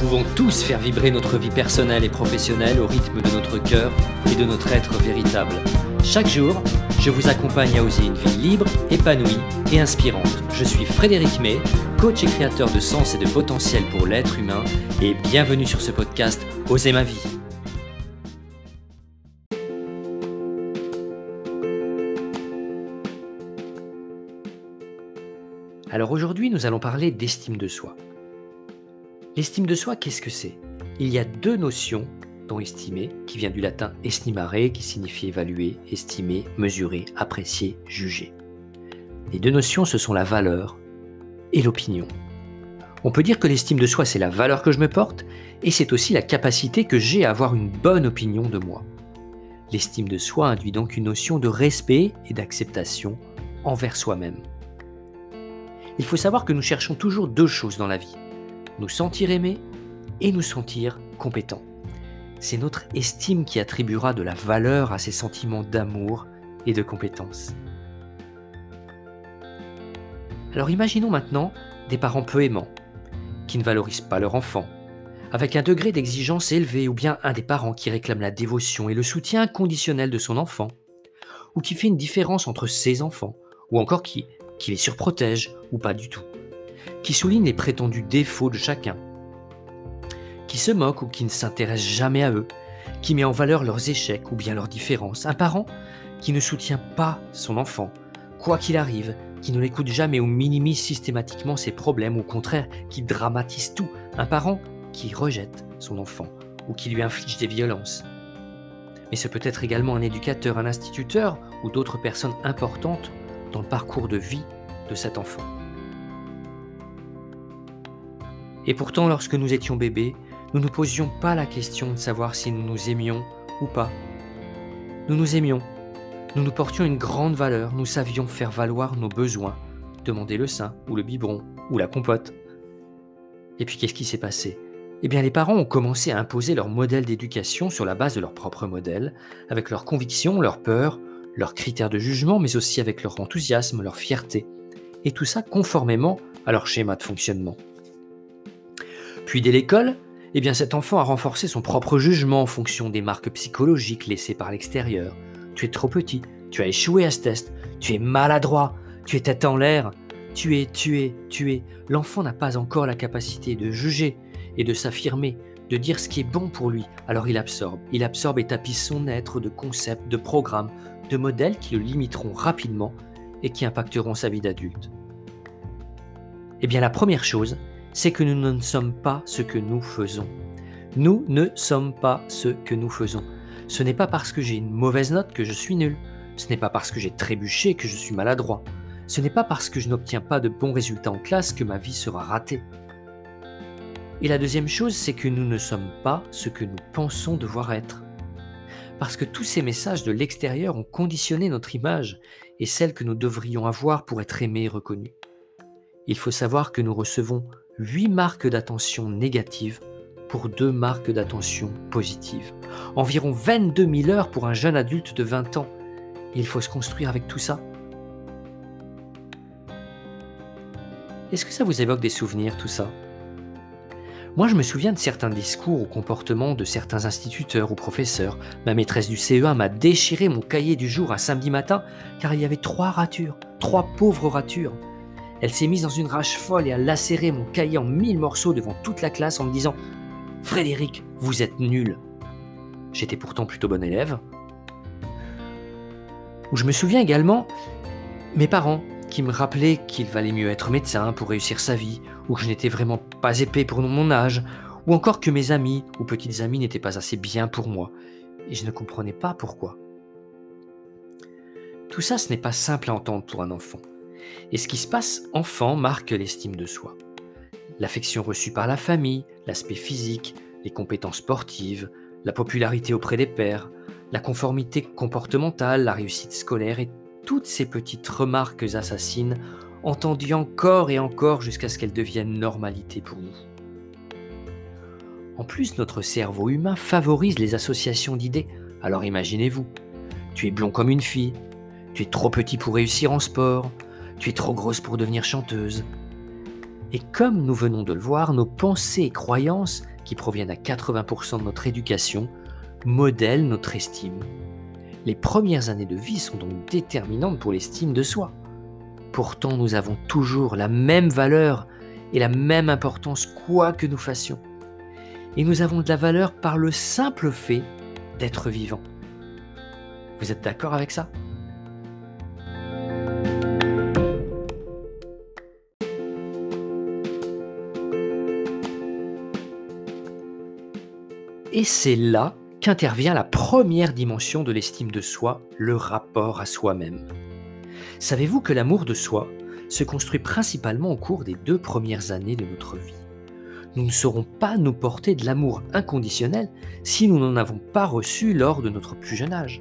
pouvons tous faire vibrer notre vie personnelle et professionnelle au rythme de notre cœur et de notre être véritable. Chaque jour, je vous accompagne à oser une vie libre, épanouie et inspirante. Je suis Frédéric May, coach et créateur de sens et de potentiel pour l'être humain, et bienvenue sur ce podcast Oser ma vie. Alors aujourd'hui, nous allons parler d'estime de soi. L'estime de soi, qu'est-ce que c'est? Il y a deux notions dont estimer, qui vient du latin estimare, qui signifie évaluer, estimer, mesurer, apprécier, juger. Les deux notions, ce sont la valeur et l'opinion. On peut dire que l'estime de soi, c'est la valeur que je me porte, et c'est aussi la capacité que j'ai à avoir une bonne opinion de moi. L'estime de soi induit donc une notion de respect et d'acceptation envers soi-même. Il faut savoir que nous cherchons toujours deux choses dans la vie nous sentir aimés et nous sentir compétents. C'est notre estime qui attribuera de la valeur à ces sentiments d'amour et de compétence. Alors imaginons maintenant des parents peu aimants, qui ne valorisent pas leur enfant, avec un degré d'exigence élevé, ou bien un des parents qui réclame la dévotion et le soutien inconditionnel de son enfant, ou qui fait une différence entre ses enfants, ou encore qui, qui les surprotège ou pas du tout qui souligne les prétendus défauts de chacun, qui se moque ou qui ne s'intéresse jamais à eux, qui met en valeur leurs échecs ou bien leurs différences, un parent qui ne soutient pas son enfant, quoi qu'il arrive, qui ne l'écoute jamais ou minimise systématiquement ses problèmes, au contraire, qui dramatise tout, un parent qui rejette son enfant ou qui lui inflige des violences. Mais ce peut être également un éducateur, un instituteur ou d'autres personnes importantes dans le parcours de vie de cet enfant. Et pourtant, lorsque nous étions bébés, nous ne nous posions pas la question de savoir si nous nous aimions ou pas. Nous nous aimions, nous nous portions une grande valeur, nous savions faire valoir nos besoins, demander le sein ou le biberon ou la compote. Et puis qu'est-ce qui s'est passé? Eh bien les parents ont commencé à imposer leur modèle d'éducation sur la base de leur propre modèle, avec leurs convictions, leurs peurs, leurs critères de jugement, mais aussi avec leur enthousiasme, leur fierté, et tout ça conformément à leur schéma de fonctionnement. Puis dès l'école, eh bien cet enfant a renforcé son propre jugement en fonction des marques psychologiques laissées par l'extérieur. Tu es trop petit, tu as échoué à ce test, tu es maladroit, tu es tête en l'air, tu es, tu es, tu es. L'enfant n'a pas encore la capacité de juger et de s'affirmer, de dire ce qui est bon pour lui. Alors il absorbe, il absorbe et tapisse son être de concepts, de programmes, de modèles qui le limiteront rapidement et qui impacteront sa vie d'adulte. Eh bien la première chose, c'est que nous ne sommes pas ce que nous faisons. Nous ne sommes pas ce que nous faisons. Ce n'est pas parce que j'ai une mauvaise note que je suis nul. Ce n'est pas parce que j'ai trébuché que je suis maladroit. Ce n'est pas parce que je n'obtiens pas de bons résultats en classe que ma vie sera ratée. Et la deuxième chose, c'est que nous ne sommes pas ce que nous pensons devoir être. Parce que tous ces messages de l'extérieur ont conditionné notre image et celle que nous devrions avoir pour être aimés et reconnus. Il faut savoir que nous recevons 8 marques d'attention négatives pour 2 marques d'attention positives. Environ 22 000 heures pour un jeune adulte de 20 ans. Il faut se construire avec tout ça. Est-ce que ça vous évoque des souvenirs, tout ça? Moi, je me souviens de certains discours ou comportements de certains instituteurs ou professeurs. Ma maîtresse du CE1 m'a déchiré mon cahier du jour un samedi matin car il y avait trois ratures, trois pauvres ratures. Elle s'est mise dans une rage folle et a lacéré mon cahier en mille morceaux devant toute la classe en me disant Frédéric, vous êtes nul. J'étais pourtant plutôt bon élève. Ou je me souviens également mes parents qui me rappelaient qu'il valait mieux être médecin pour réussir sa vie, ou que je n'étais vraiment pas épais pour mon âge, ou encore que mes amis ou petites amies n'étaient pas assez bien pour moi, et je ne comprenais pas pourquoi. Tout ça, ce n'est pas simple à entendre pour un enfant. Et ce qui se passe enfant marque l'estime de soi. L'affection reçue par la famille, l'aspect physique, les compétences sportives, la popularité auprès des pairs, la conformité comportementale, la réussite scolaire et toutes ces petites remarques assassines entendues encore et encore jusqu'à ce qu'elles deviennent normalité pour nous. En plus, notre cerveau humain favorise les associations d'idées. Alors imaginez-vous, tu es blond comme une fille, tu es trop petit pour réussir en sport, tu es trop grosse pour devenir chanteuse. Et comme nous venons de le voir, nos pensées et croyances, qui proviennent à 80% de notre éducation, modèlent notre estime. Les premières années de vie sont donc déterminantes pour l'estime de soi. Pourtant, nous avons toujours la même valeur et la même importance quoi que nous fassions. Et nous avons de la valeur par le simple fait d'être vivant. Vous êtes d'accord avec ça? Et c'est là qu'intervient la première dimension de l'estime de soi, le rapport à soi-même. Savez-vous que l'amour de soi se construit principalement au cours des deux premières années de notre vie? Nous ne saurons pas nous porter de l'amour inconditionnel si nous n'en avons pas reçu lors de notre plus jeune âge.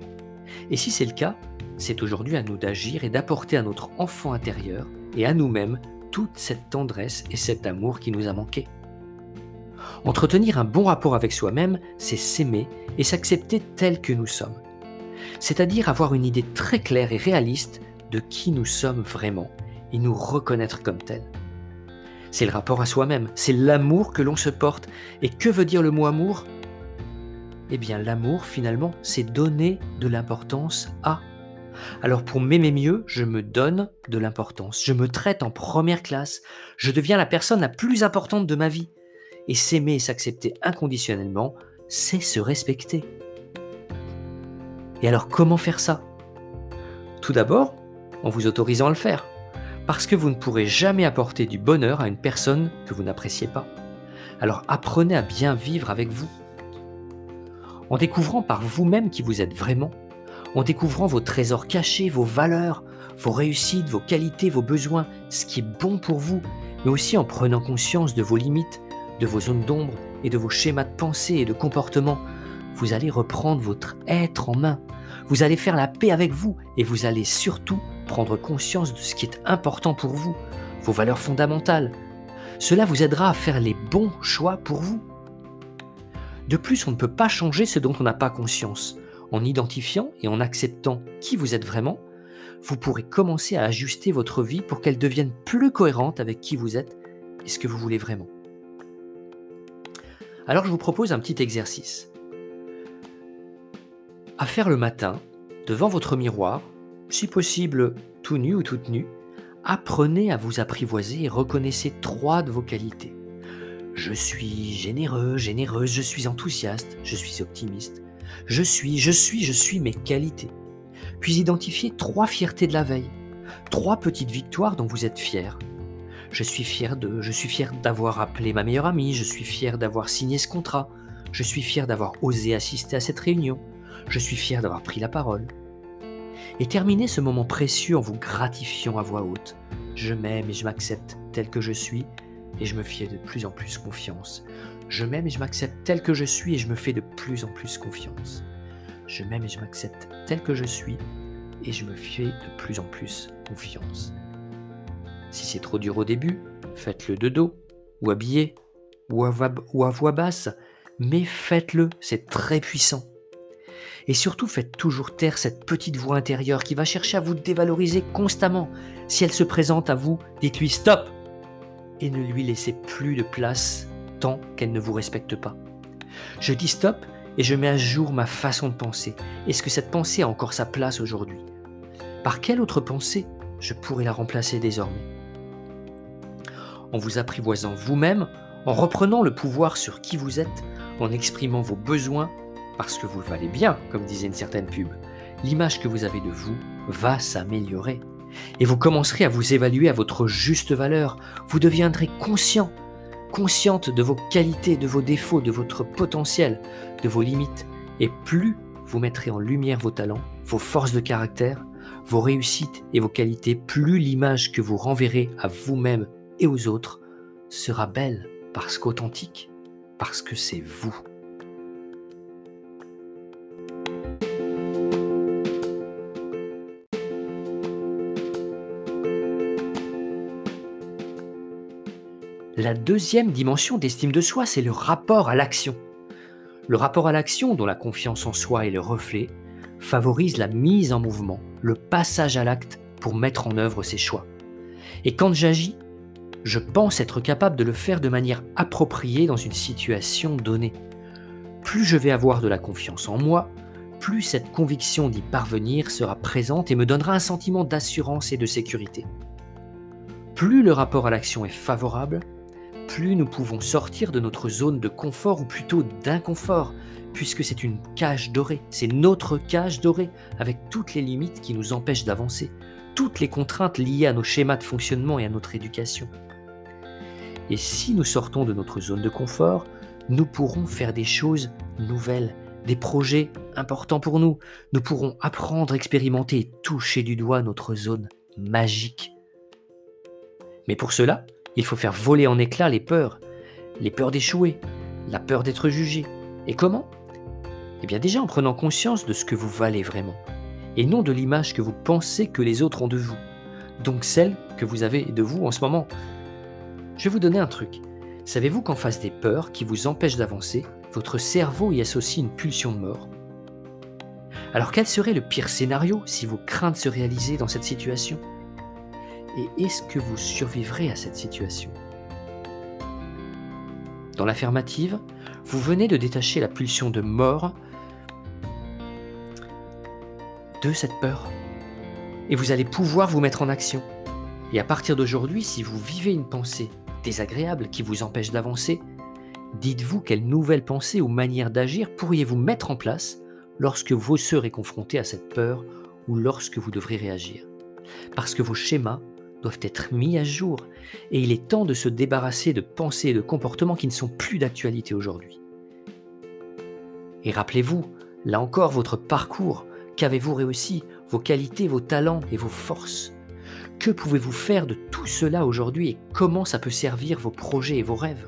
Et si c'est le cas, c'est aujourd'hui à nous d'agir et d'apporter à notre enfant intérieur et à nous-mêmes toute cette tendresse et cet amour qui nous a manqué. Entretenir un bon rapport avec soi-même, c'est s'aimer et s'accepter tel que nous sommes. C'est-à-dire avoir une idée très claire et réaliste de qui nous sommes vraiment et nous reconnaître comme tel. C'est le rapport à soi-même, c'est l'amour que l'on se porte. Et que veut dire le mot amour? Eh bien l'amour finalement, c'est donner de l'importance à. Alors pour m'aimer mieux, je me donne de l'importance, je me traite en première classe, je deviens la personne la plus importante de ma vie. Et s'aimer et s'accepter inconditionnellement, c'est se respecter. Et alors comment faire ça? Tout d'abord, en vous autorisant à le faire. Parce que vous ne pourrez jamais apporter du bonheur à une personne que vous n'appréciez pas. Alors apprenez à bien vivre avec vous. En découvrant par vous-même qui vous êtes vraiment, en découvrant vos trésors cachés, vos valeurs, vos réussites, vos qualités, vos besoins, ce qui est bon pour vous, mais aussi en prenant conscience de vos limites, de vos zones d'ombre et de vos schémas de pensée et de comportement, vous allez reprendre votre être en main. Vous allez faire la paix avec vous et vous allez surtout prendre conscience de ce qui est important pour vous, vos valeurs fondamentales. Cela vous aidera à faire les bons choix pour vous. De plus, on ne peut pas changer ce dont on n'a pas conscience. En identifiant et en acceptant qui vous êtes vraiment, vous pourrez commencer à ajuster votre vie pour qu'elle devienne plus cohérente avec qui vous êtes et ce que vous voulez vraiment. Alors je vous propose un petit exercice. À faire le matin, devant votre miroir, si possible tout nu ou toute nue, apprenez à vous apprivoiser et reconnaissez trois de vos qualités. Je suis généreux, généreuse, je suis enthousiaste, je suis optimiste. Je suis, je suis, je suis mes qualités. Puis identifiez trois fiertés de la veille, trois petites victoires dont vous êtes fier, je suis fier de, je suis fier d'avoir appelé ma meilleure amie, je suis fier d'avoir signé ce contrat, je suis fier d'avoir osé assister à cette réunion, je suis fier d'avoir pris la parole. Et terminez ce moment précieux en vous gratifiant à voix haute. Je m'aime et je m'accepte tel que je suis et je me fais de plus en plus confiance. Je m'aime et je m'accepte tel que je suis et je me fais de plus en plus confiance. Je m'aime et je m'accepte tel que je suis et je me fais de plus en plus confiance. Si c'est trop dur au début, faites-le de dos, ou habillé, ou à, voix, basse, mais faites-le, c'est très puissant. Et surtout, faites toujours taire cette petite voix intérieure qui va chercher à vous dévaloriser constamment. Si elle se présente à vous, dites-lui stop et ne lui laissez plus de place tant qu'elle ne vous respecte pas. Je dis stop et je mets à jour ma façon de penser. Est-ce que cette pensée a encore sa place aujourd'hui? Par quelle autre pensée je pourrais la remplacer désormais? En vous apprivoisant vous-même, en reprenant le pouvoir sur qui vous êtes, en exprimant vos besoins, parce que vous valez bien, comme disait une certaine pub. L'image que vous avez de vous va s'améliorer. Et vous commencerez à vous évaluer à votre juste valeur. Vous deviendrez conscient, consciente de vos qualités, de vos défauts, de votre potentiel, de vos limites. Et plus vous mettrez en lumière vos talents, vos forces de caractère, vos réussites et vos qualités, plus l'image que vous renverrez à vous-même et aux autres sera belle parce qu'authentique, parce que c'est vous. La deuxième dimension d'estime de soi, c'est le rapport à l'action. Le rapport à l'action, dont la confiance en soi est le reflet, favorise la mise en mouvement, le passage à l'acte pour mettre en œuvre ses choix. Et quand j'agis, Je pense être capable de le faire de manière appropriée dans une situation donnée. Plus je vais avoir de la confiance en moi, plus cette conviction d'y parvenir sera présente et me donnera un sentiment d'assurance et de sécurité. Plus le rapport à l'action est favorable, plus nous pouvons sortir de notre zone de confort ou plutôt d'inconfort, puisque c'est une cage dorée, c'est notre cage dorée, avec toutes les limites qui nous empêchent d'avancer, toutes les contraintes liées à nos schémas de fonctionnement et à notre éducation. Et si nous sortons de notre zone de confort, nous pourrons faire des choses nouvelles, des projets importants pour nous. Nous pourrons apprendre, expérimenter et toucher du doigt notre zone magique. Mais pour cela, il faut faire voler en éclats les peurs, les peurs d'échouer, la peur d'être jugé. Et comment? Eh bien déjà en prenant conscience de ce que vous valez vraiment, et non de l'image que vous pensez que les autres ont de vous, donc celle que vous avez de vous en ce moment. Je vais vous donner un truc. Savez-vous qu'en face des peurs qui vous empêchent d'avancer, votre cerveau y associe une pulsion de mort? Alors quel serait le pire scénario si vos craintes se réalisaient dans cette situation? Et est-ce que vous survivrez à cette situation? Dans l'affirmative, vous venez de détacher la pulsion de mort de cette peur. Et vous allez pouvoir vous mettre en action. Et à partir d'aujourd'hui, si vous vivez une pensée désagréable qui vous empêche d'avancer, dites-vous quelle nouvelle pensée ou manière d'agir pourriez-vous mettre en place lorsque vous serez confronté à cette peur ou lorsque vous devrez réagir? Parce que vos schémas doivent être mis à jour et il est temps de se débarrasser de pensées et de comportements qui ne sont plus d'actualité aujourd'hui. Et rappelez-vous, là encore, votre parcours, qu'avez-vous réussi, vos qualités, vos talents et vos forces? Que pouvez-vous faire de tout cela aujourd'hui et comment ça peut servir vos projets et vos rêves?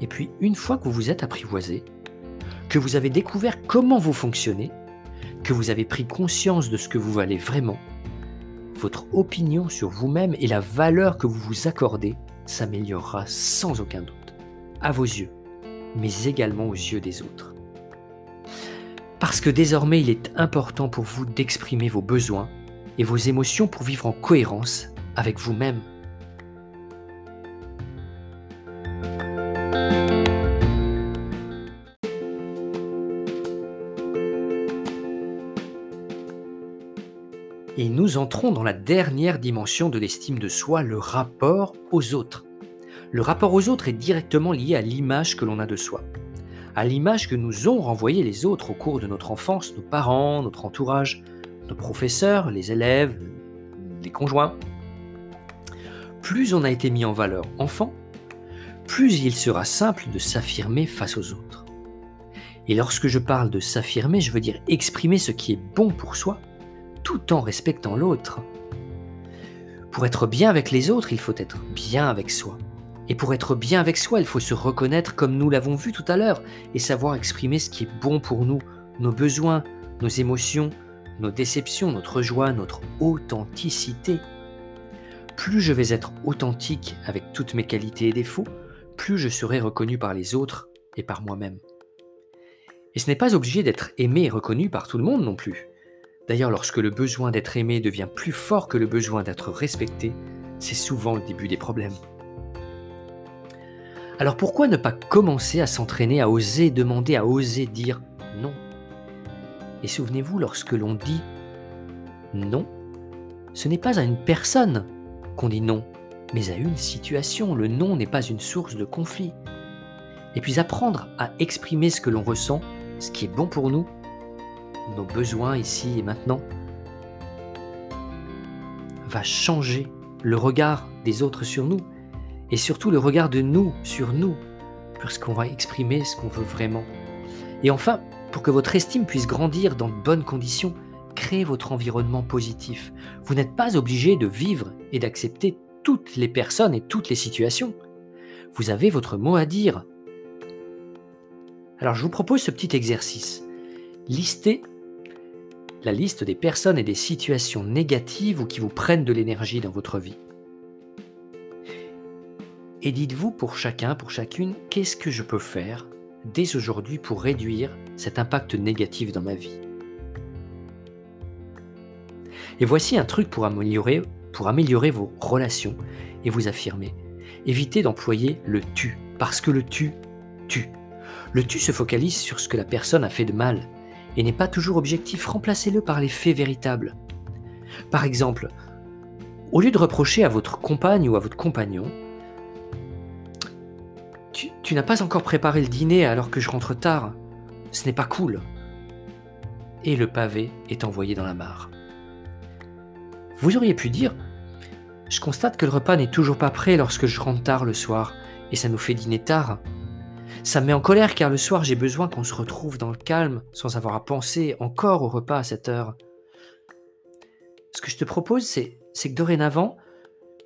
Et puis, une fois que vous vous êtes apprivoisé, que vous avez découvert comment vous fonctionnez, que vous avez pris conscience de ce que vous valez vraiment, votre opinion sur vous-même et la valeur que vous vous accordez s'améliorera sans aucun doute, à vos yeux, mais également aux yeux des autres. Parce que désormais il est important pour vous d'exprimer vos besoins et vos émotions pour vivre en cohérence avec vous-même. Et nous entrons dans la dernière dimension de l'estime de soi, le rapport aux autres. Le rapport aux autres est directement lié à l'image que l'on a de soi, à l'image que nous ont renvoyé les autres au cours de notre enfance, nos parents, notre entourage, nos professeurs, les élèves, les conjoints. Plus on a été mis en valeur enfant, plus il sera simple de s'affirmer face aux autres. Et lorsque je parle de s'affirmer, je veux dire exprimer ce qui est bon pour soi, tout en respectant l'autre. Pour être bien avec les autres, il faut être bien avec soi. Et pour être bien avec soi, il faut se reconnaître comme nous l'avons vu tout à l'heure et savoir exprimer ce qui est bon pour nous, nos besoins, nos émotions, nos déceptions, notre joie, notre authenticité. Plus je vais être authentique avec toutes mes qualités et défauts, plus je serai reconnu par les autres et par moi-même. Et ce n'est pas obligé d'être aimé et reconnu par tout le monde non plus. D'ailleurs, lorsque le besoin d'être aimé devient plus fort que le besoin d'être respecté, c'est souvent le début des problèmes. Alors pourquoi ne pas commencer à s'entraîner à oser demander, à oser dire non? Et souvenez-vous, lorsque l'on dit non, ce n'est pas à une personne qu'on dit non, mais à une situation. Le non n'est pas une source de conflit. Et puis apprendre à exprimer ce que l'on ressent, ce qui est bon pour nous, nos besoins ici et maintenant, va changer le regard des autres sur nous et surtout le regard de nous sur nous, puisqu'on va exprimer ce qu'on veut vraiment. Et enfin, pour que votre estime puisse grandir dans de bonnes conditions, créez votre environnement positif. Vous n'êtes pas obligé de vivre et d'accepter toutes les personnes et toutes les situations. Vous avez votre mot à dire. Alors je vous propose ce petit exercice. Listez la liste des personnes et des situations négatives ou qui vous prennent de l'énergie dans votre vie. Et dites-vous pour chacun, pour chacune, qu'est-ce que je peux faire dès aujourd'hui pour réduire cet impact négatif dans ma vie. Et voici un truc pour améliorer, vos relations et vous affirmer. Évitez d'employer le tu, parce que le tu tue. Le tu se focalise sur ce que la personne a fait de mal et n'est pas toujours objectif. Remplacez-le par les faits véritables. Par exemple, au lieu de reprocher à votre compagne ou à votre compagnon, tu n'as pas encore préparé le dîner alors que je rentre tard. Ce n'est pas cool. Et le pavé est envoyé dans la mare. Vous auriez pu dire Je constate que le repas n'est toujours pas prêt lorsque je rentre tard le soir, et ça nous fait dîner tard. Ça me met en colère car le soir j'ai besoin qu'on se retrouve dans le calme sans avoir à penser encore au repas à cette heure. Ce que je te propose, c'est, c'est que dorénavant,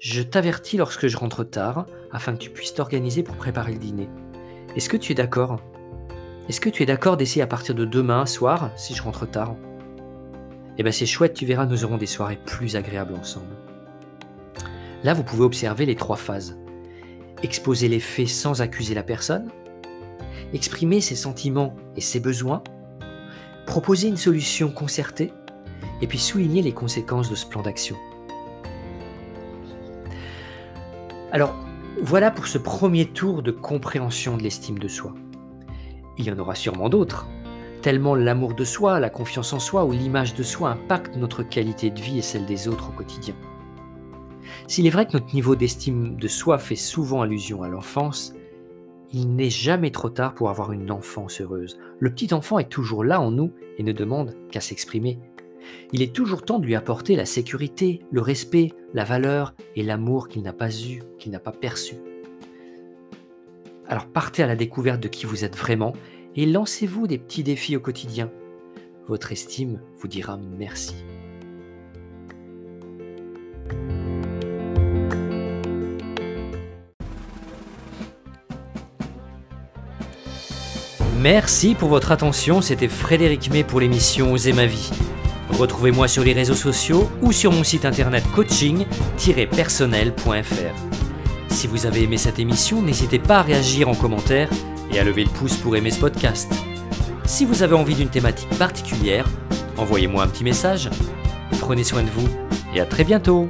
je t'avertis lorsque je rentre tard afin que tu puisses t'organiser pour préparer le dîner. Est-ce que tu es d'accord? Est-ce que tu es d'accord d'essayer à partir de demain soir si je rentre tard? Eh bien c'est chouette, tu verras, nous aurons des soirées plus agréables ensemble. Là, vous pouvez observer les trois phases. Exposer les faits sans accuser la personne, exprimer ses sentiments et ses besoins, proposer une solution concertée, et puis souligner les conséquences de ce plan d'action. Alors, voilà pour ce premier tour de compréhension de l'estime de soi. Il y en aura sûrement d'autres, tellement l'amour de soi, la confiance en soi ou l'image de soi impactent notre qualité de vie et celle des autres au quotidien. S'il est vrai que notre niveau d'estime de soi fait souvent allusion à l'enfance, il n'est jamais trop tard pour avoir une enfance heureuse. Le petit enfant est toujours là en nous et ne demande qu'à s'exprimer. Il est toujours temps de lui apporter la sécurité, le respect, la valeur et l'amour qu'il n'a pas eu, qu'il n'a pas perçu. Alors partez à la découverte de qui vous êtes vraiment et lancez-vous des petits défis au quotidien. Votre estime vous dira merci. Merci pour votre attention, c'était Frédéric May pour l'émission Oser ma vie. Retrouvez-moi sur les réseaux sociaux ou sur mon site internet coaching-personnel.fr. Si vous avez aimé cette émission, n'hésitez pas à réagir en commentaire et à lever le pouce pour aimer ce podcast. Si vous avez envie d'une thématique particulière, envoyez-moi un petit message. Prenez soin de vous et à très bientôt